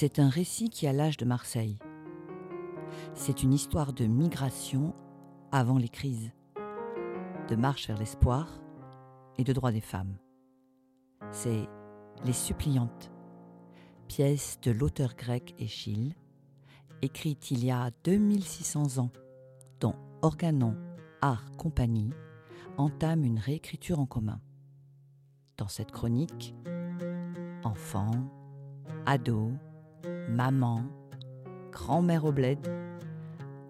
C'est un récit qui a l'âge de Marseille. C'est une histoire de migration avant les crises, de marche vers l'espoir et de droit des femmes. C'est Les Suppliantes, pièce de l'auteur grec Échille, écrite il y a 2600 ans, dont Organon Art Compagnie entame une réécriture en commun. Dans cette chronique, enfants, ados, mamans, grand-mère au bled,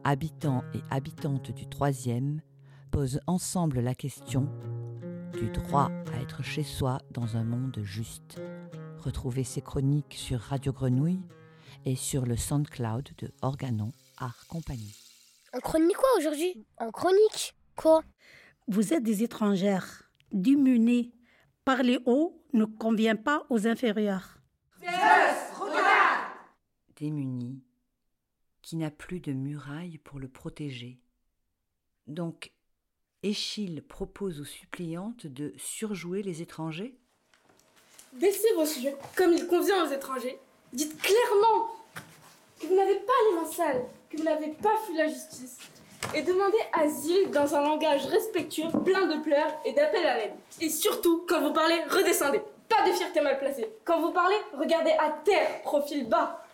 habitants et habitantes du troisième posent ensemble la question du droit à être chez soi dans un monde juste. Retrouvez ces chroniques sur Radio Grenouille et sur le SoundCloud de Organon Art Compagnie. En chronique quoi aujourd'hui? En chronique quoi? Vous êtes des étrangères, démunies. Parler haut ne convient pas aux inférieurs. Démuni, qui n'a plus de muraille pour le protéger. Donc, Échille propose aux suppliantes de surjouer les étrangers? Baissez vos comme il convient aux étrangers. Dites clairement que vous n'avez pas les mains sales, que vous n'avez pas fui la justice. Et demandez asile dans un langage respectueux, plein de pleurs et d'appels à l'aide. Et surtout, quand vous parlez, redescendez. Pas de fierté mal placée. Quand vous parlez, regardez à terre, profil bas.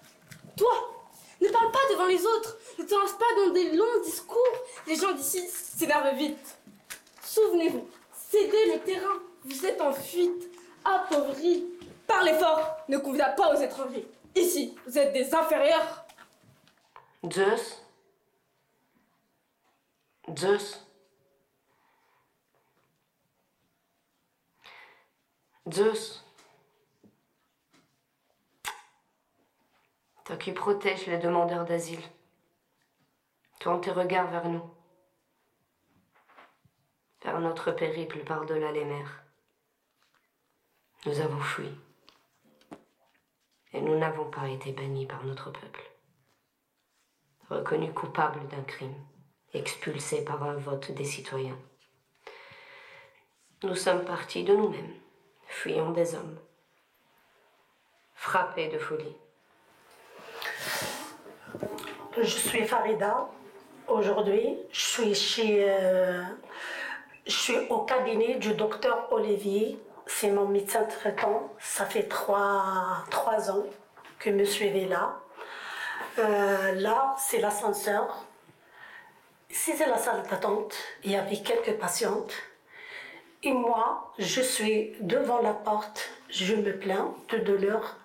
Toi, ne parle pas devant les autres. Ne te lance pas dans des longs discours. Les gens d'ici s'énervent vite. Souvenez-vous, cédez le terrain. Vous êtes en fuite, appauvris. Parlez fort ne convient pas aux étrangers. Ici, vous êtes des inférieurs. Zeus? Zeus? Zeus? Toi qui protèges les demandeurs d'asile, tourne tes regards vers nous, vers notre périple par-delà les mers. Nous avons fui, et nous n'avons pas été bannis par notre peuple, reconnus coupables d'un crime, expulsés par un vote des citoyens. Nous sommes partis de nous-mêmes, fuyant des hommes, frappés de folie. Je suis Farida. Aujourd'hui, je suis chez, euh, je suis au cabinet du docteur Olivier. C'est mon médecin traitant. Ça fait trois, trois ans que me suivez là. Euh, là, c'est l'ascenseur. C'est la salle d'attente. Il y avait quelques patientes. Et moi, je suis devant la porte. Je me plains de douleur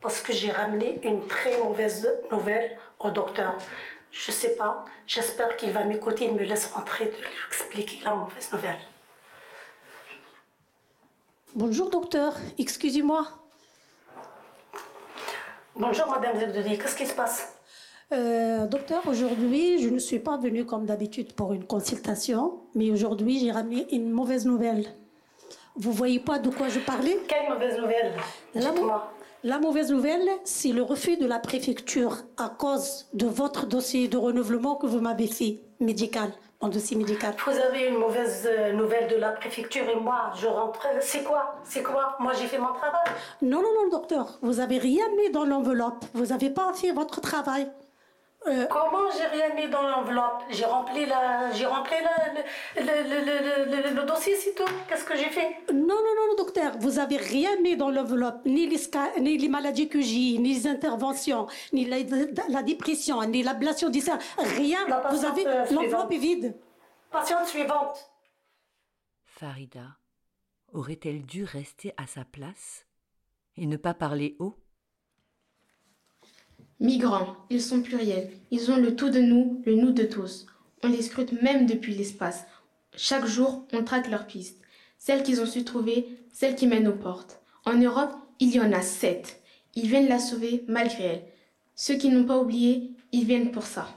parce que j'ai ramené une très mauvaise nouvelle au docteur. Je sais pas, j'espère qu'il va m'écouter, il me laisse rentrer de lui expliquer la mauvaise nouvelle. Bonjour docteur, excusez-moi. Bonjour Madame Zebdodi, qu'est-ce qui se passe? Euh, docteur, aujourd'hui, je ne suis pas venue comme d'habitude pour une consultation, mais aujourd'hui, j'ai ramené une mauvaise nouvelle. Vous voyez pas de quoi je parlais? Quelle mauvaise nouvelle? La, Dites-moi. La mauvaise nouvelle, c'est le refus de la préfecture à cause de votre dossier de renouvellement que vous m'avez fait, médical, en dossier médical. Vous avez une mauvaise euh, nouvelle de la préfecture et moi, je rentre. C'est quoi? C'est quoi? Moi, j'ai fait mon travail. Non, non, non, docteur, vous avez rien mis dans l'enveloppe. Vous n'avez pas fait votre travail. Euh, Comment j'ai rien mis dans l'enveloppe? J'ai rempli la, j'ai rempli la- le, le, le, le, le- le dossier, c'est tout. Qu'est-ce que j'ai fait? Non, non, non, docteur, vous avez rien mis dans l'enveloppe, ni les, ni les maladies que j'ai, ni les interventions, ni la, la dépression, ni l'ablation du sein, rien. La Vous avez, euh, l'enveloppe est vide. Patiente suivante. Farida aurait-elle dû rester à sa place et ne pas parler haut? Migrants, ils sont pluriels. Ils ont le tout de nous, le nous de tous. On les scrute même depuis l'espace. Chaque jour, on traque leurs pistes. Celles qu'ils ont su trouver, celles qui mènent aux portes. En Europe, il y en a sept. Ils viennent la sauver malgré elle. Ceux qui n'ont pas oublié, ils viennent pour ça.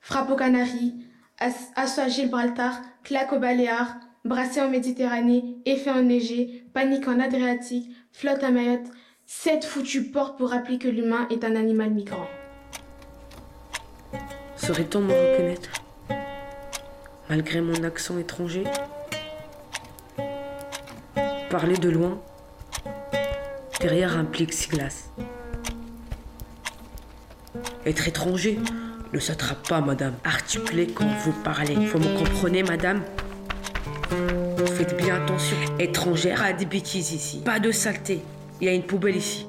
Frappe aux Canaries, ass- assaut à Gibraltar, claque aux Baléares, brassé en Méditerranée, effet enneigé, panique en Adriatique, flotte à Mayotte, sept foutues portes pour rappeler que l'humain est un animal migrant. Saurait-on me reconnaître? Malgré mon accent étranger? Parler de loin? Derrière un plexiglas? Être étranger? Ne s'attrape pas, madame. Articulez quand vous parlez. Vous me comprenez, madame? Faites bien attention. Étrangère a des bêtises ici. Pas de saleté. Il y a une poubelle ici.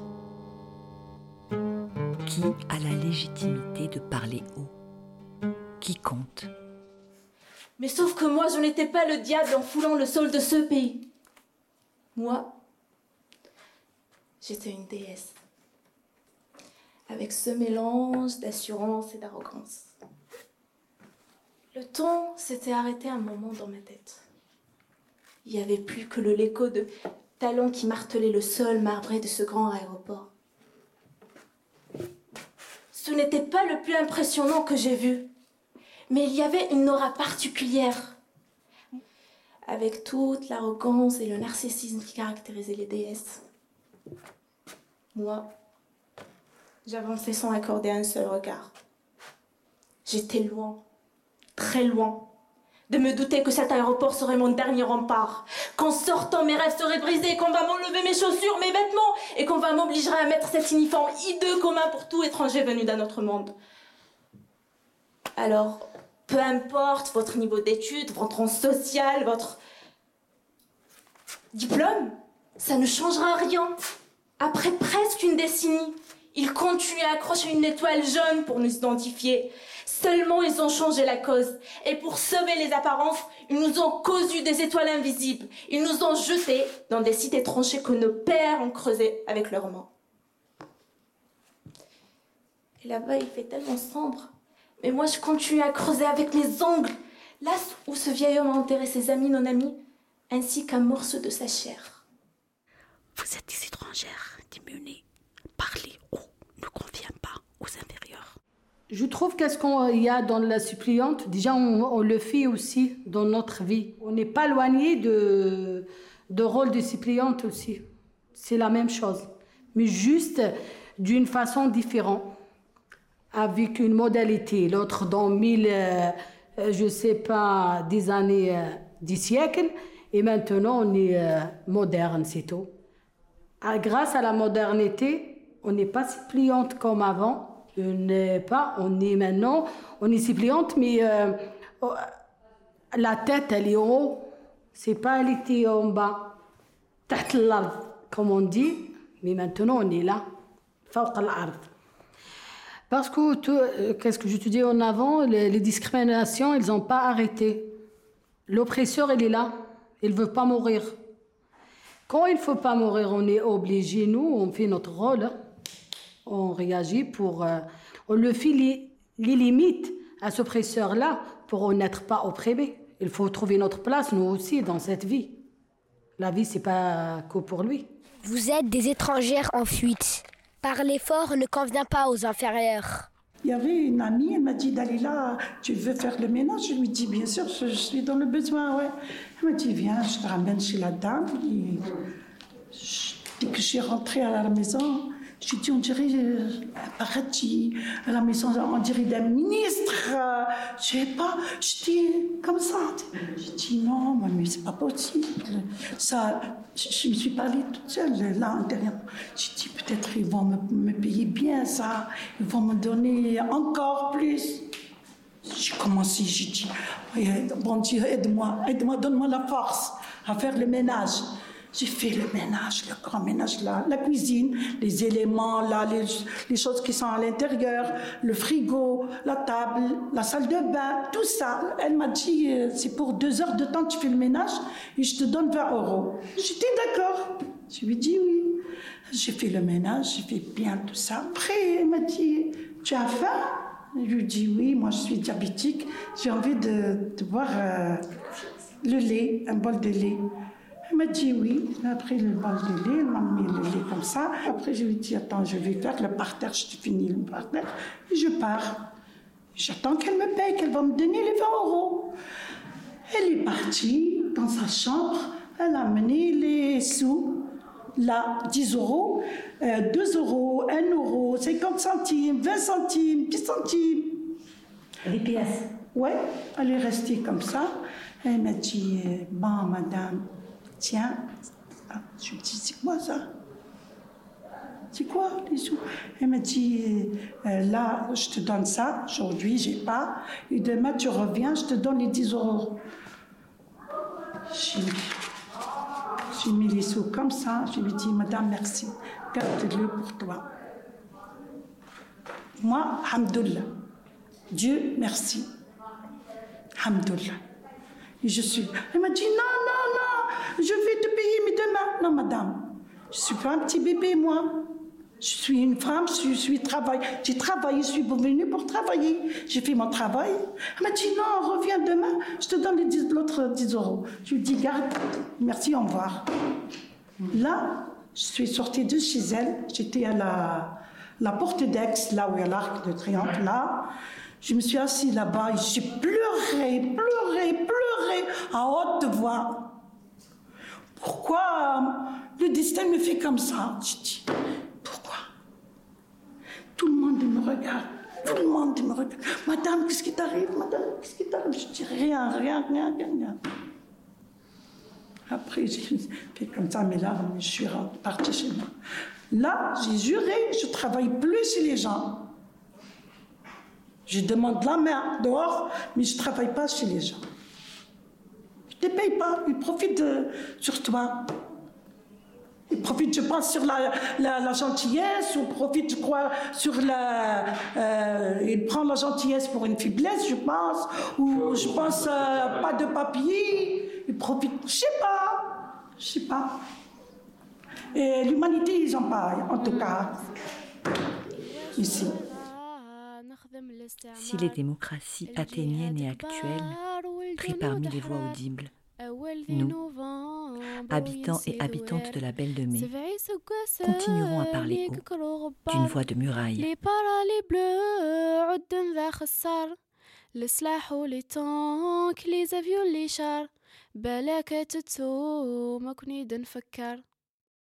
Qui a la légitimité de parler haut? Qui compte? Mais sauf que moi, je n'étais pas le diable en foulant le sol de ce pays. Moi, j'étais une déesse. Avec ce mélange d'assurance et d'arrogance. Le temps s'était arrêté un moment dans ma tête. Il n'y avait plus que le l'écho de talons qui martelaient le sol marbré de ce grand aéroport. Ce n'était pas le plus impressionnant que j'ai vu, mais il y avait une aura particulière, avec toute l'arrogance et le narcissisme qui caractérisaient les déesses. Moi, j'avançais sans accorder un seul regard. J'étais loin, très loin, de me douter que cet aéroport serait mon dernier rempart, qu'en sortant mes rêves seraient brisés, qu'on va m'enlever mes chaussures, mes vêtements, et qu'on va m'obliger à mettre cet uniforme hideux commun pour tout étranger venu d'un autre monde. Alors, peu importe votre niveau d'études, votre rang social, votre diplôme, ça ne changera rien. Après presque une décennie, ils continuent à accrocher une étoile jaune pour nous identifier. Seulement ils ont changé la cause. Et pour sauver les apparences, ils nous ont causu des étoiles invisibles. Ils nous ont jetés dans des sites étrangers que nos pères ont creusés avec leurs mains. Et là-bas, il fait tellement sombre. Mais moi, je continue à creuser avec mes ongles. Là où ce vieil homme a enterré ses amis non amis, ainsi qu'un morceau de sa chair. Vous êtes des étrangères. Parler haut ne convient pas aux inférieurs. Je trouve qu'est-ce qu'il y a dans la suppliante, déjà on, le fait aussi dans notre vie. On n'est pas loigné de, de rôle de suppliante aussi. C'est la même chose, mais juste d'une façon différente, avec une modalité. L'autre dans mille, euh, je sais pas, des années, euh, des siècles, et maintenant on est euh, moderne, c'est tout. Ah, grâce à la modernité, on n'est pas suppliante comme avant on n'est pas, on est maintenant, on est suppliante, mais euh, la tête, elle est en haut. C'est pas elle était en bas. Tête comme on dit, mais maintenant on est là. Parce que, qu'est-ce que dis en avant, les, discriminations, elles n'ont pas arrêté. L'oppresseur, il est là. Il ne veut pas mourir. Quand il ne faut pas mourir, on est obligé, nous, on fait notre rôle on réagit pour... Euh, on le fait les, les limites à ce oppresseur-là pour n'être pas opprimé. Il faut trouver notre place, nous aussi, dans cette vie. La vie, c'est pas que pour lui. Vous êtes des étrangères en fuite. Parler fort ne convient pas aux inférieurs. Il y avait une amie, elle m'a dit Dalila, tu veux faire le ménage? Je lui dis bien sûr, je, je suis dans le besoin, ouais. Elle m'a dit viens, je te ramène chez la dame. Et je, dès que je suis rentrée à la maison, je dis, on dirait euh, un paradis, à la maison, on dirait d'un ministre. Euh, je sais pas, je dis comme ça. Je dis non, mais c'est pas possible. Ça, je, me suis parlé toute seule là intérieurement. Je dis peut-être ils vont me, me, payer bien ça, ils vont me donner encore plus. J'ai commencé, j'ai dit, bon Dieu, aide-moi, aide-moi, donne-moi la force à faire le ménage. J'ai fait le ménage, le grand ménage là, la cuisine, les éléments là, les, choses qui sont à l'intérieur, le frigo, la table, la salle de bain, tout ça. Elle m'a dit, euh, c'est pour deux heures de temps que tu fais le ménage et je te donne 20 euros. Dit d'accord. Je lui ai dit oui. J'ai fait le ménage, j'ai fait bien tout ça. Après, elle m'a dit, tu as faim? Je lui ai dit oui, moi je suis diabétique, j'ai envie de, de boire euh, le lait, un bol de lait. Elle m'a dit oui. Elle a pris le bol de lait, elle m'a mis le lait comme ça. Après, je lui ai dit attends, je vais faire le parterre, je te finis le parterre. Et je pars. J'attends qu'elle me paye, qu'elle va me donner les 20 euros. Elle est partie dans sa chambre, elle a amené les sous. Là, 10 euros, euh, 2 euros, 1 euro, 50 centimes, 20 centimes, 10 centimes. Les pièces Ouais, elle est restée comme ça. Elle m'a dit, bon, madame, tiens, je me dis, c'est quoi ça? C'est quoi les sous? Elle m'a dit euh, là, je te donne ça, aujourd'hui, j'ai pas. Et demain, tu reviens, je te donne les 10 euros. J'ai mis les sous comme ça. Je lui ai dit, Madame, merci. Garde-le pour toi. Moi, Hamdullah. Dieu, merci. Hamdullah. Et je suis. Elle m'a dit, non, je vais te payer, mais demain. Non, madame, je suis pas un petit bébé, moi. Je suis une femme, je suis travail. J'ai travaillé, je suis venue pour travailler. J'ai fait mon travail. Elle m'a dit non, reviens demain, je te donne l'autre 10 euros. Je lui dis garde, merci, au revoir. Là, je suis sortie de chez elle. J'étais à la, la porte d'Aix, là où il y a l'arc de triomphe, là. Je me suis assise là-bas et j'ai pleuré, pleuré, pleuré à haute voix. Pourquoi le destin me fait comme ça? Je dis, pourquoi? Tout le monde me regarde. Tout le monde me regarde. Madame, qu'est-ce qui t'arrive Madame, qu'est-ce qui t'arrive? Je dis rien, rien, rien, rien. Après, j'ai fait comme ça mes larmes, je suis partie chez moi. Là, j'ai juré, je ne travaille plus chez les gens. Je demande la main dehors, mais je ne travaille pas chez les gens. Ne te paye pas, ils profitent sur toi. Ils profitent, je pense, sur la, gentillesse, ou profitent, je crois, sur la. Euh, ils prennent la gentillesse pour une faiblesse, je pense, ou je pense, euh, pas de papier. Ils profitent, je sais pas, je sais pas. Et l'humanité, ils en parlent, en tout cas, ici. Si les démocraties athéniennes et actuelles prient parmi les voix audibles, nous, habitants et habitantes de la Belle de Mai, continuerons à parler haut d'une voix de muraille. les